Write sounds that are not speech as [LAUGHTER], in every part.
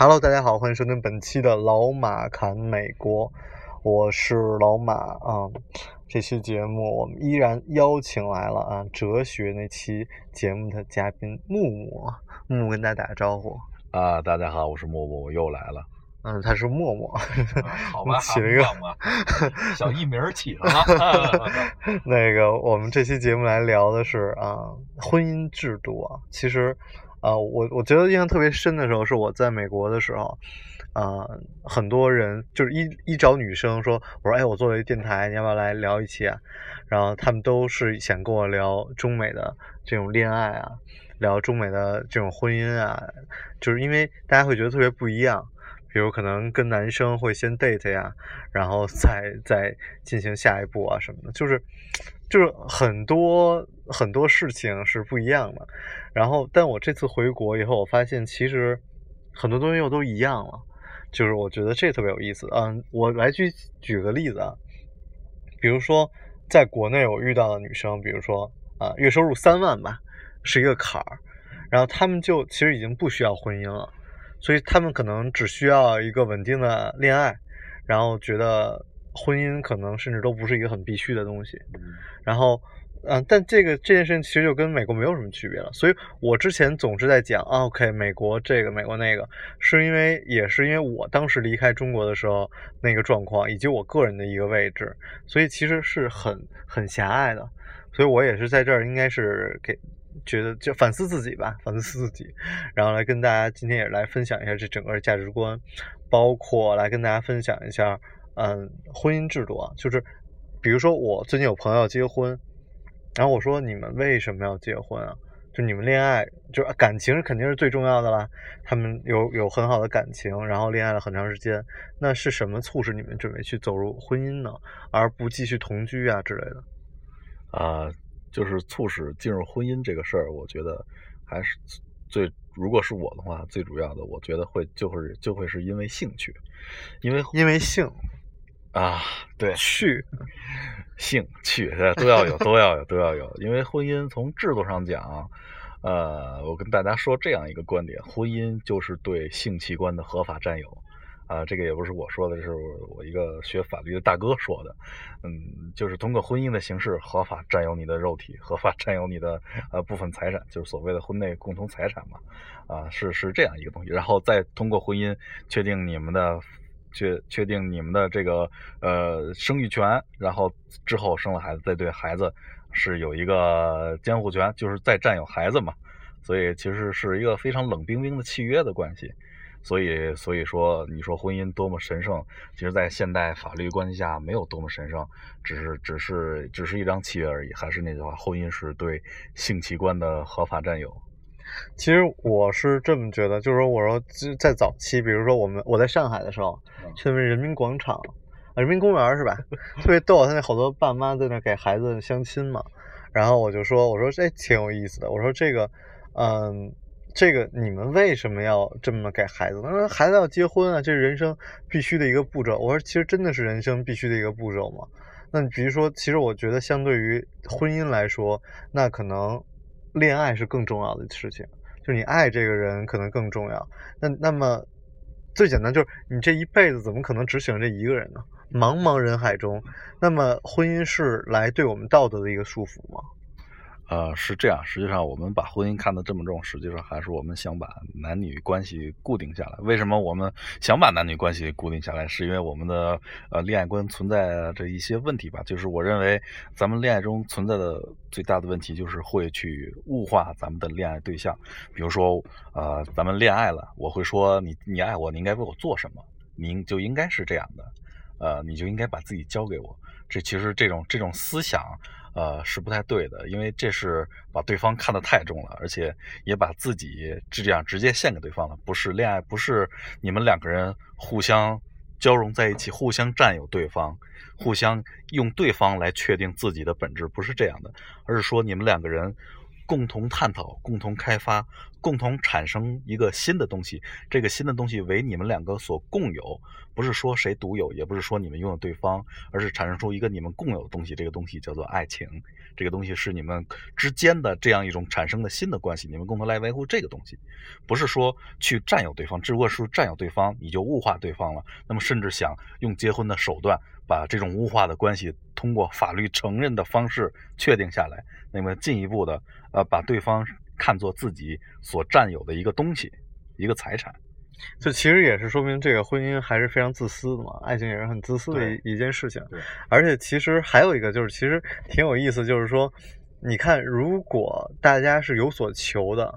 Hello，大家好，欢迎收听本期的老马侃美国，我是老马啊。这期节目我们依然邀请来了啊哲学那期节目的嘉宾木木，木木跟大家打个招呼。啊，大家好，我是木木，我又来了。嗯，他是默默，好吧，[LAUGHS] 起了一个 [LAUGHS] 小艺名起了。[LAUGHS] 那个，我们这期节目来聊的是啊婚姻制度啊，其实。啊，我我觉得印象特别深的时候是我在美国的时候，啊，很多人就是一一找女生说，我说哎，我做了一个电台，你要不要来聊一期啊？然后他们都是想跟我聊中美的这种恋爱啊，聊中美的这种婚姻啊，就是因为大家会觉得特别不一样，比如可能跟男生会先 date 呀，然后再再进行下一步啊什么的，就是就是很多很多事情是不一样的。然后，但我这次回国以后，我发现其实很多东西又都一样了，就是我觉得这特别有意思。嗯，我来举举个例子啊，比如说在国内我遇到的女生，比如说啊，月收入三万吧，是一个坎儿，然后他们就其实已经不需要婚姻了，所以他们可能只需要一个稳定的恋爱，然后觉得婚姻可能甚至都不是一个很必须的东西，然后。嗯，但这个这件事情其实就跟美国没有什么区别了，所以我之前总是在讲，OK，美国这个，美国那个，是因为也是因为我当时离开中国的时候那个状况，以及我个人的一个位置，所以其实是很很狭隘的，所以我也是在这儿应该是给觉得就反思自己吧，反思自己，然后来跟大家今天也来分享一下这整个价值观，包括来跟大家分享一下，嗯，婚姻制度啊，就是比如说我最近有朋友结婚。然后我说：“你们为什么要结婚啊？就你们恋爱，就感情肯定是最重要的啦。他们有有很好的感情，然后恋爱了很长时间，那是什么促使你们准备去走入婚姻呢？而不继续同居啊之类的？”啊，就是促使进入婚姻这个事儿，我觉得还是最，如果是我的话，最主要的，我觉得会就会就会是因为兴趣，因为因为性。啊，对，趣，性趣都要有，都要有，都要有。因为婚姻从制度上讲，呃，我跟大家说这样一个观点：婚姻就是对性器官的合法占有。啊，这个也不是我说的，是我一个学法律的大哥说的。嗯，就是通过婚姻的形式合法占有你的肉体，合法占有你的呃部分财产，就是所谓的婚内共同财产嘛。啊，是是这样一个东西，然后再通过婚姻确定你们的。确确定你们的这个呃生育权，然后之后生了孩子再对孩子是有一个监护权，就是再占有孩子嘛。所以其实是一个非常冷冰冰的契约的关系。所以所以说你说婚姻多么神圣，其实在现代法律关系下没有多么神圣，只是只是只是一张契约而已。还是那句话，婚姻是对性器官的合法占有。其实我是这么觉得，就是说，我说在早期，比如说我们我在上海的时候，去那边人民广场、人民公园是吧？[LAUGHS] 特别逗，他那好多爸妈在那给孩子相亲嘛。然后我就说，我说这挺有意思的。我说这个，嗯，这个你们为什么要这么给孩子？他说孩子要结婚啊，这是人生必须的一个步骤。我说其实真的是人生必须的一个步骤嘛。那你比如说，其实我觉得相对于婚姻来说，那可能。恋爱是更重要的事情，就是你爱这个人可能更重要。那那么最简单就是你这一辈子怎么可能只喜欢这一个人呢？茫茫人海中，那么婚姻是来对我们道德的一个束缚吗？呃，是这样。实际上，我们把婚姻看得这么重，实际上还是我们想把男女关系固定下来。为什么我们想把男女关系固定下来？是因为我们的呃恋爱观存在着一些问题吧？就是我认为咱们恋爱中存在的最大的问题，就是会去物化咱们的恋爱对象。比如说，呃，咱们恋爱了，我会说你你爱我，你应该为我做什么？您就应该是这样的。呃，你就应该把自己交给我。这其实这种这种思想，呃，是不太对的，因为这是把对方看得太重了，而且也把自己这样直接献给对方了。不是恋爱，不是你们两个人互相交融在一起，互相占有对方，互相用对方来确定自己的本质，不是这样的，而是说你们两个人。共同探讨、共同开发、共同产生一个新的东西。这个新的东西为你们两个所共有，不是说谁独有，也不是说你们拥有对方，而是产生出一个你们共有的东西。这个东西叫做爱情。这个东西是你们之间的这样一种产生的新的关系，你们共同来维护这个东西，不是说去占有对方。只不过是占有对方，你就物化对方了。那么，甚至想用结婚的手段把这种物化的关系通过法律承认的方式确定下来，那么进一步的。呃，把对方看作自己所占有的一个东西，一个财产，就其实也是说明这个婚姻还是非常自私的嘛，爱情也是很自私的一一件事情。对，而且其实还有一个就是，其实挺有意思，就是说，你看，如果大家是有所求的，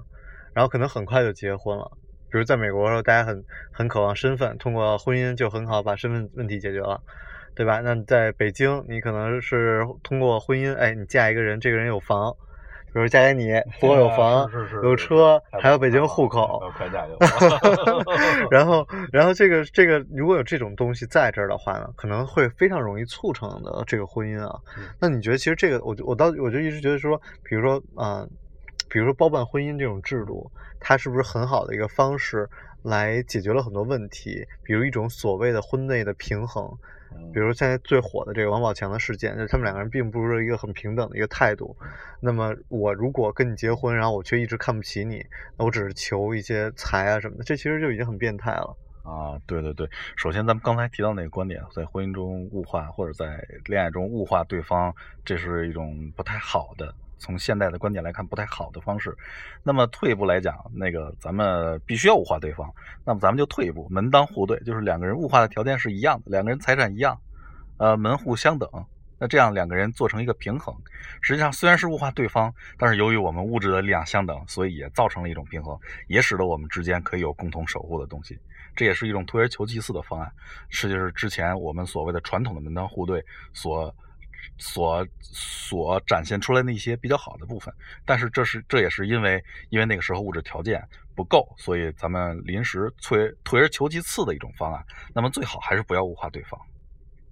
然后可能很快就结婚了，比如在美国的时候，大家很很渴望身份，通过婚姻就很好把身份问题解决了，对吧？那在北京，你可能是通过婚姻，哎，你嫁一个人，这个人有房。比如嫁给你，不光有房，有车，还有北京户口。[LAUGHS] 然后，然后这个这个，如果有这种东西在这儿的话呢，可能会非常容易促成的这个婚姻啊。那你觉得，其实这个，我我倒我就一直觉得说，比如说啊，比如说包办婚姻这种制度，它是不是很好的一个方式来解决了很多问题？比如一种所谓的婚内的平衡。比如现在最火的这个王宝强的事件，就是他们两个人并不是一个很平等的一个态度。那么我如果跟你结婚，然后我却一直看不起你，那我只是求一些财啊什么的，这其实就已经很变态了。啊，对对对，首先咱们刚才提到那个观点，在婚姻中物化或者在恋爱中物化对方，这是一种不太好的。从现代的观点来看，不太好的方式。那么退一步来讲，那个咱们必须要物化对方。那么咱们就退一步，门当户对，就是两个人物化的条件是一样的，两个人财产一样，呃，门户相等。那这样两个人做成一个平衡。实际上虽然是物化对方，但是由于我们物质的力量相等，所以也造成了一种平衡，也使得我们之间可以有共同守护的东西。这也是一种退而求其次的方案，是就是之前我们所谓的传统的门当户对所。所所展现出来的一些比较好的部分，但是这是这也是因为因为那个时候物质条件不够，所以咱们临时退退而求其次的一种方案。那么最好还是不要物化对方，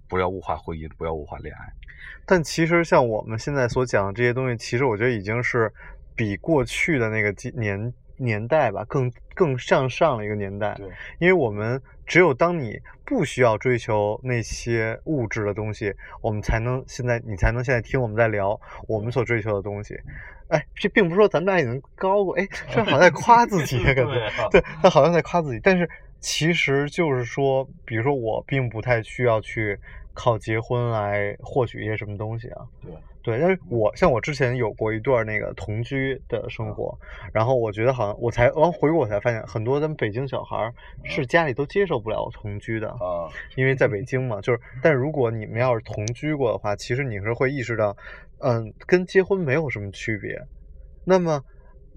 不要物化婚姻，不要物化恋爱。但其实像我们现在所讲的这些东西，其实我觉得已经是比过去的那个年。年代吧，更更向上的一个年代。对，因为我们只有当你不需要追求那些物质的东西，我们才能现在你才能现在听我们在聊我们所追求的东西。哎，这并不是说咱们俩已经高过，哎，这好像在夸自己感觉。对，他好像在夸自己，但是其实就是说，比如说我并不太需要去靠结婚来获取一些什么东西啊。对。对，但是我像我之前有过一段那个同居的生活，然后我觉得好像我才完回国我才发现，很多咱们北京小孩是家里都接受不了同居的啊，因为在北京嘛，就是，但是如果你们要是同居过的话，其实你是会意识到，嗯，跟结婚没有什么区别。那么，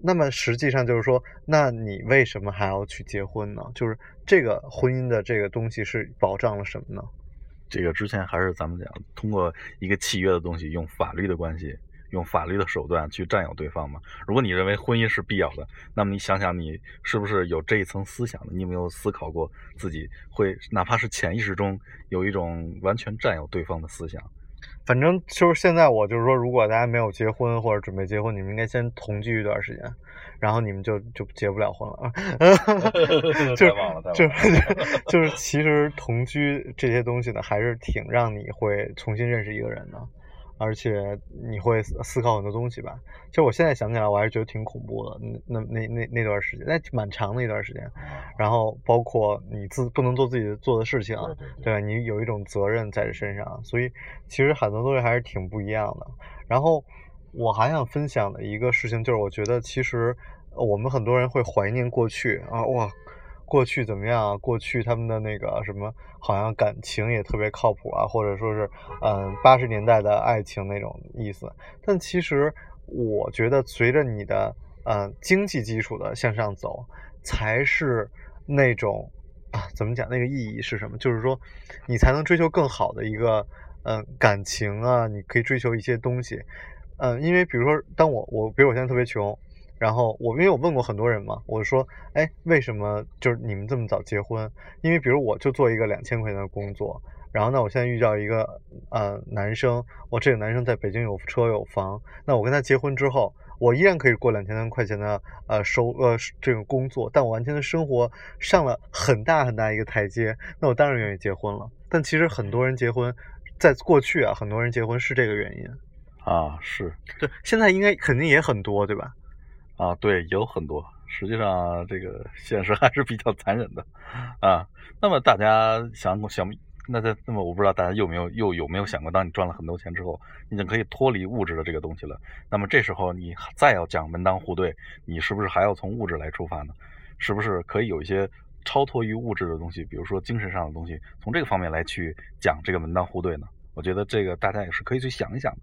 那么实际上就是说，那你为什么还要去结婚呢？就是这个婚姻的这个东西是保障了什么呢？这个之前还是咱们讲，通过一个契约的东西，用法律的关系，用法律的手段去占有对方嘛。如果你认为婚姻是必要的，那么你想想，你是不是有这一层思想的？你有没有思考过自己会，哪怕是潜意识中有一种完全占有对方的思想？反正就是现在，我就是说，如果大家没有结婚或者准备结婚，你们应该先同居一段时间。然后你们就就结不了婚了啊！[LAUGHS] [LAUGHS] 就是就是其实同居这些东西呢，还是挺让你会重新认识一个人的，而且你会思考很多东西吧。其实我现在想起来，我还是觉得挺恐怖的。那那那那段时间，那蛮长的一段时间。然后包括你自不能做自己做的事情，对吧？你有一种责任在这身上，所以其实很多东西还是挺不一样的。然后。我还想分享的一个事情就是，我觉得其实我们很多人会怀念过去啊，哇，过去怎么样啊？过去他们的那个什么，好像感情也特别靠谱啊，或者说是嗯八十年代的爱情那种意思。但其实我觉得，随着你的嗯经济基础的向上走，才是那种啊，怎么讲？那个意义是什么？就是说，你才能追求更好的一个嗯感情啊，你可以追求一些东西。嗯，因为比如说，当我我比如我现在特别穷，然后我因为我问过很多人嘛，我说，哎，为什么就是你们这么早结婚？因为比如我就做一个两千块钱的工作，然后呢，我现在遇到一个呃男生，我这个男生在北京有车有房，那我跟他结婚之后。我依然可以过两千块钱的呃收呃这种工作，但我完全的生活上了很大很大一个台阶，那我当然愿意结婚了。但其实很多人结婚，在过去啊，很多人结婚是这个原因啊，是对，现在应该肯定也很多，对吧？啊，对，有很多。实际上，这个现实还是比较残忍的啊。那么大家想想。那在那么我不知道大家有没有又有没有想过，当你赚了很多钱之后，你就可以脱离物质的这个东西了。那么这时候你再要讲门当户对，你是不是还要从物质来出发呢？是不是可以有一些超脱于物质的东西，比如说精神上的东西，从这个方面来去讲这个门当户对呢？我觉得这个大家也是可以去想一想的。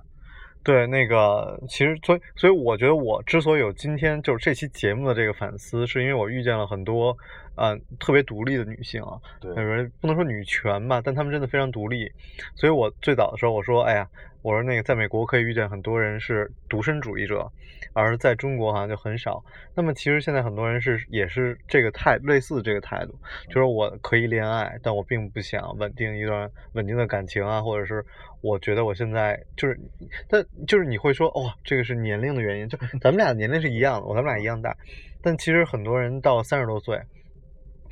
对，那个其实，所以，所以我觉得我之所以有今天就是这期节目的这个反思，是因为我遇见了很多，嗯，特别独立的女性啊，对，不能说女权吧，但她们真的非常独立。所以我最早的时候我说，哎呀。我说那个，在美国可以遇见很多人是独身主义者，而在中国好像就很少。那么其实现在很多人是也是这个态类似这个态度，就是我可以恋爱，但我并不想稳定一段稳定的感情啊，或者是我觉得我现在就是，但就是你会说，哦，这个是年龄的原因，就咱们俩年龄是一样的，我咱们俩一样大，但其实很多人到三十多岁。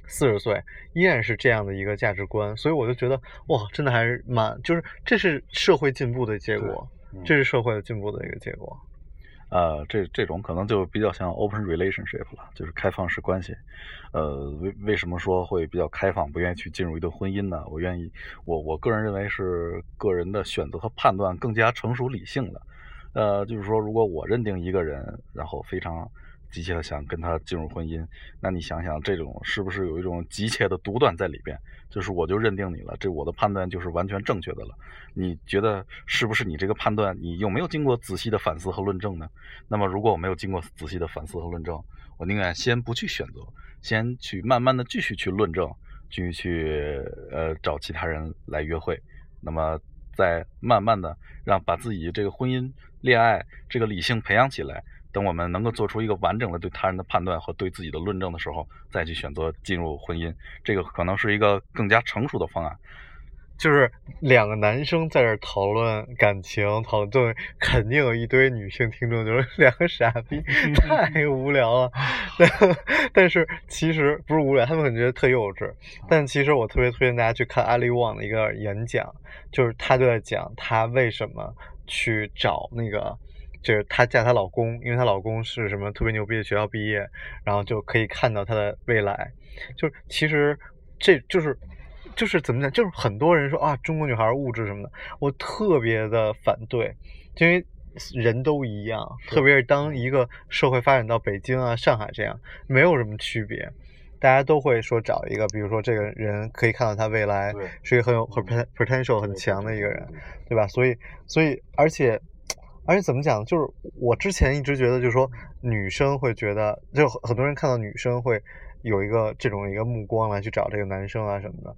四十岁依然是这样的一个价值观，所以我就觉得哇，真的还是蛮，就是这是社会进步的结果，这是社会进步的一个结果。呃，这这种可能就比较像 open relationship 了，就是开放式关系。呃，为为什么说会比较开放，不愿意去进入一段婚姻呢？我愿意，我我个人认为是个人的选择和判断更加成熟理性的。呃，就是说，如果我认定一个人，然后非常。急切的想跟他进入婚姻，那你想想，这种是不是有一种急切的独断在里边？就是我就认定你了，这我的判断就是完全正确的了。你觉得是不是你这个判断，你有没有经过仔细的反思和论证呢？那么如果我没有经过仔细的反思和论证，我宁愿先不去选择，先去慢慢的继续去论证，继续去呃找其他人来约会，那么再慢慢的让把自己这个婚姻恋爱这个理性培养起来。等我们能够做出一个完整的对他人的判断和对自己的论证的时候，再去选择进入婚姻，这个可能是一个更加成熟的方案。就是两个男生在这讨论感情，讨论对肯定有一堆女性听众，就是两个傻逼，[LAUGHS] 太无聊了。但是其实不是无聊，他们可能觉得特幼稚。但其实我特别推荐大家去看阿里旺的一个演讲，就是他就在讲他为什么去找那个。就是她嫁她老公，因为她老公是什么特别牛逼的学校毕业，然后就可以看到她的未来。就是其实这就是就是怎么讲，就是很多人说啊，中国女孩物质什么的，我特别的反对，因为人都一样，特别是当一个社会发展到北京啊、上海这样，没有什么区别，大家都会说找一个，比如说这个人可以看到他未来是一个很有很 potential 很强的一个人，对吧？所以所以而且。而且怎么讲，就是我之前一直觉得，就是说女生会觉得，就很多人看到女生会有一个这种一个目光来去找这个男生啊什么的。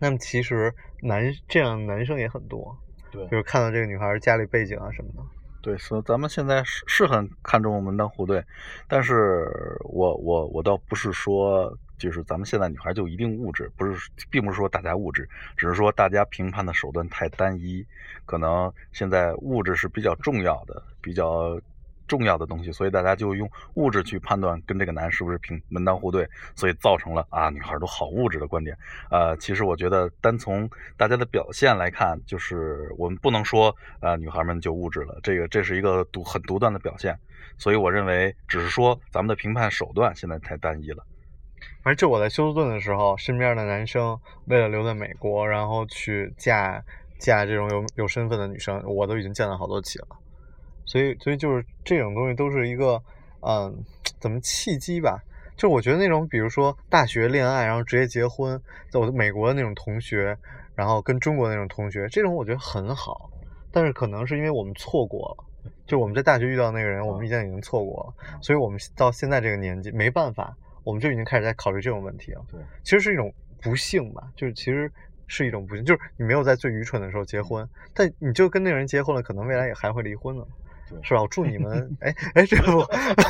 那么其实男这样男生也很多，对，就是看到这个女孩家里背景啊什么的。对，所以咱们现在是是很看重门当户对，但是我我我倒不是说。就是咱们现在女孩就一定物质，不是，并不是说大家物质，只是说大家评判的手段太单一，可能现在物质是比较重要的，比较重要的东西，所以大家就用物质去判断跟这个男是不是平门当户对，所以造成了啊女孩都好物质的观点。呃，其实我觉得单从大家的表现来看，就是我们不能说啊女孩们就物质了，这个这是一个独很独断的表现。所以我认为，只是说咱们的评判手段现在太单一了。反正就我在休斯顿的时候，身边的男生为了留在美国，然后去嫁嫁这种有有身份的女生，我都已经见了好多起了。所以，所以就是这种东西都是一个，嗯，怎么契机吧？就我觉得那种，比如说大学恋爱，然后直接结婚，在我美国的那种同学，然后跟中国那种同学，这种我觉得很好。但是可能是因为我们错过了，就我们在大学遇到那个人，我们现在已经错过了，所以我们到现在这个年纪没办法。我们就已经开始在考虑这种问题了。对，其实是一种不幸吧，就是其实是一种不幸，就是你没有在最愚蠢的时候结婚，但你就跟那个人结婚了，可能未来也还会离婚了。对是吧？我祝你们，[LAUGHS] 哎哎，这样不，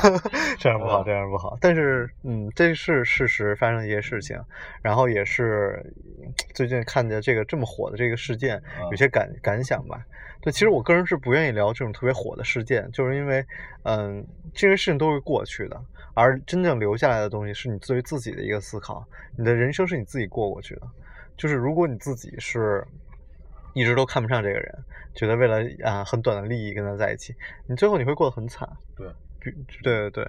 [LAUGHS] 这样不好，这样不好。但是，嗯，这是事实发生的一些事情，然后也是嗯最近看见这个这么火的这个事件，有些感感想吧。对，其实我个人是不愿意聊这种特别火的事件，就是因为，嗯，这些事情都会过去的，而真正留下来的东西是你对于自己的一个思考，你的人生是你自己过过去的。就是如果你自己是一直都看不上这个人，觉得为了啊、很短的利益跟他在一起，你最后你会过得很惨。对，对对对，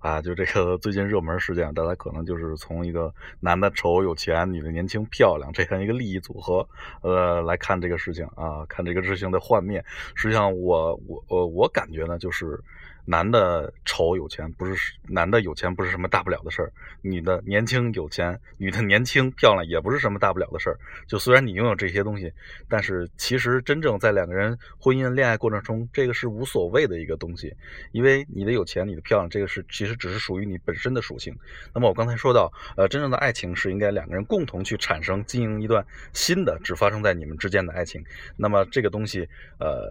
啊，就这个最近热门事件，大家可能就是从一个男的丑有钱，女的年轻漂亮这样一个利益组合，呃，来看这个事情啊，看这个事情的幻灭。实际上我，我我我感觉呢，就是男的丑有钱不是男的有钱不是什么大不了的事儿，女的年轻有钱，女的年轻漂亮也不是什么大不了的事儿。就虽然你拥有这些东西，但是其实真正在两个人婚姻恋爱过程中，这个是无所谓的一个东西，因为你的有钱，你的漂亮，这个是其实只是属于你本身的属性。那么我刚才说到，呃，真正的爱情是应该两个人共同去产生、经营一段新的，只发生在你们之间的爱情。那么这个东西，呃，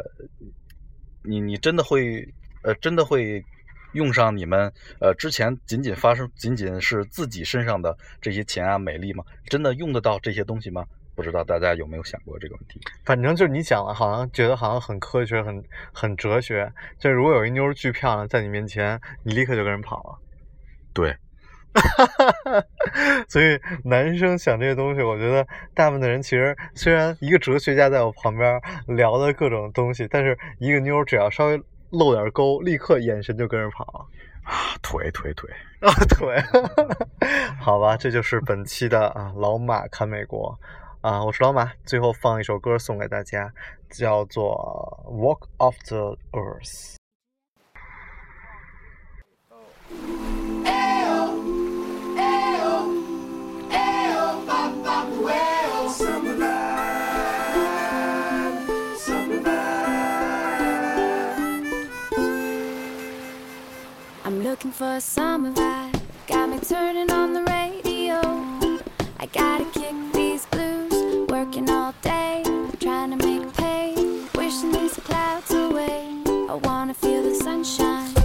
你你真的会，呃，真的会用上你们呃之前仅仅发生仅仅是自己身上的这些钱啊、美丽吗？真的用得到这些东西吗？不知道大家有没有想过这个问题？反正就是你讲了，好像觉得好像很科学、很很哲学。就如果有一妞儿巨漂亮在你面前，你立刻就跟人跑了。对，[LAUGHS] 所以男生想这些东西，我觉得大部分的人其实虽然一个哲学家在我旁边聊的各种东西，但是一个妞儿只要稍微露点沟，立刻眼神就跟着跑。啊，腿腿腿，啊，腿，[LAUGHS] 好吧，这就是本期的啊老马看美国啊，我是老马，最后放一首歌送给大家，叫做《Walk Off the Earth》。Looking for a summer vibe. Got me turning on the radio. I gotta kick these blues. Working all day, trying to make pay. Wishing these clouds away. I wanna feel the sunshine.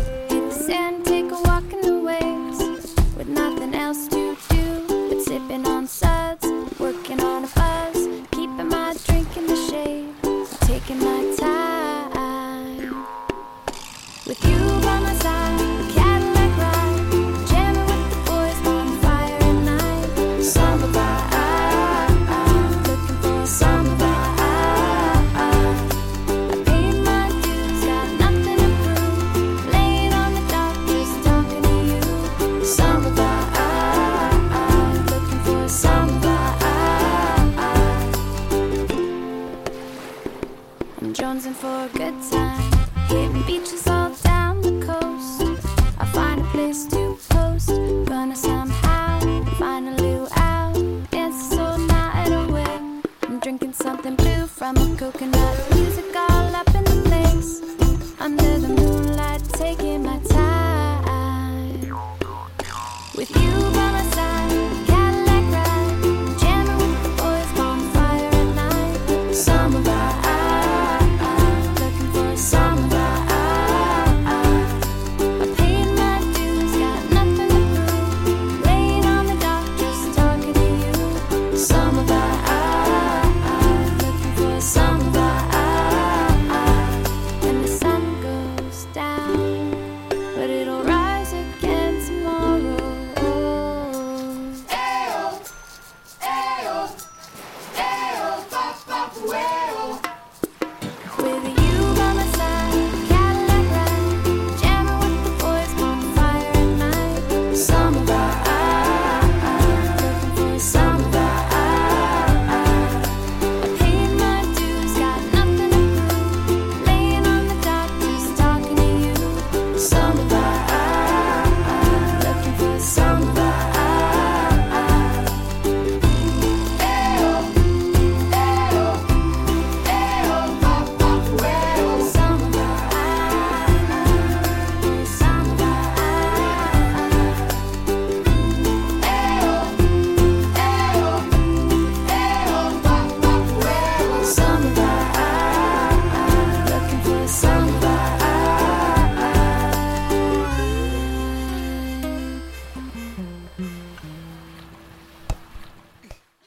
Jonesing for a good time, hitting beaches all down the coast. I find a place to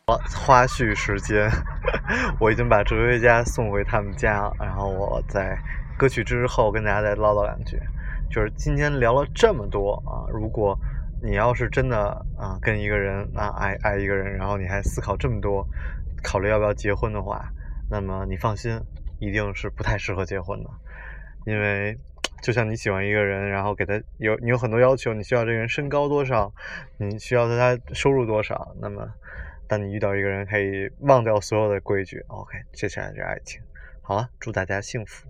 花絮时间，[LAUGHS] 我已经把哲学家送回他们家了，然后我在歌曲之后跟大家再唠叨两句。就是今天聊了这么多啊，如果你要是真的啊跟一个人啊爱爱一个人，然后你还思考这么多，考虑要不要结婚的话，那么你放心，一定是不太适合结婚的，因为就像你喜欢一个人，然后给他有你有很多要求，你需要这个人身高多少，你需要他收入多少，那么当你遇到一个人可以忘掉所有的规矩，OK，接下来就是爱情。好了，祝大家幸福。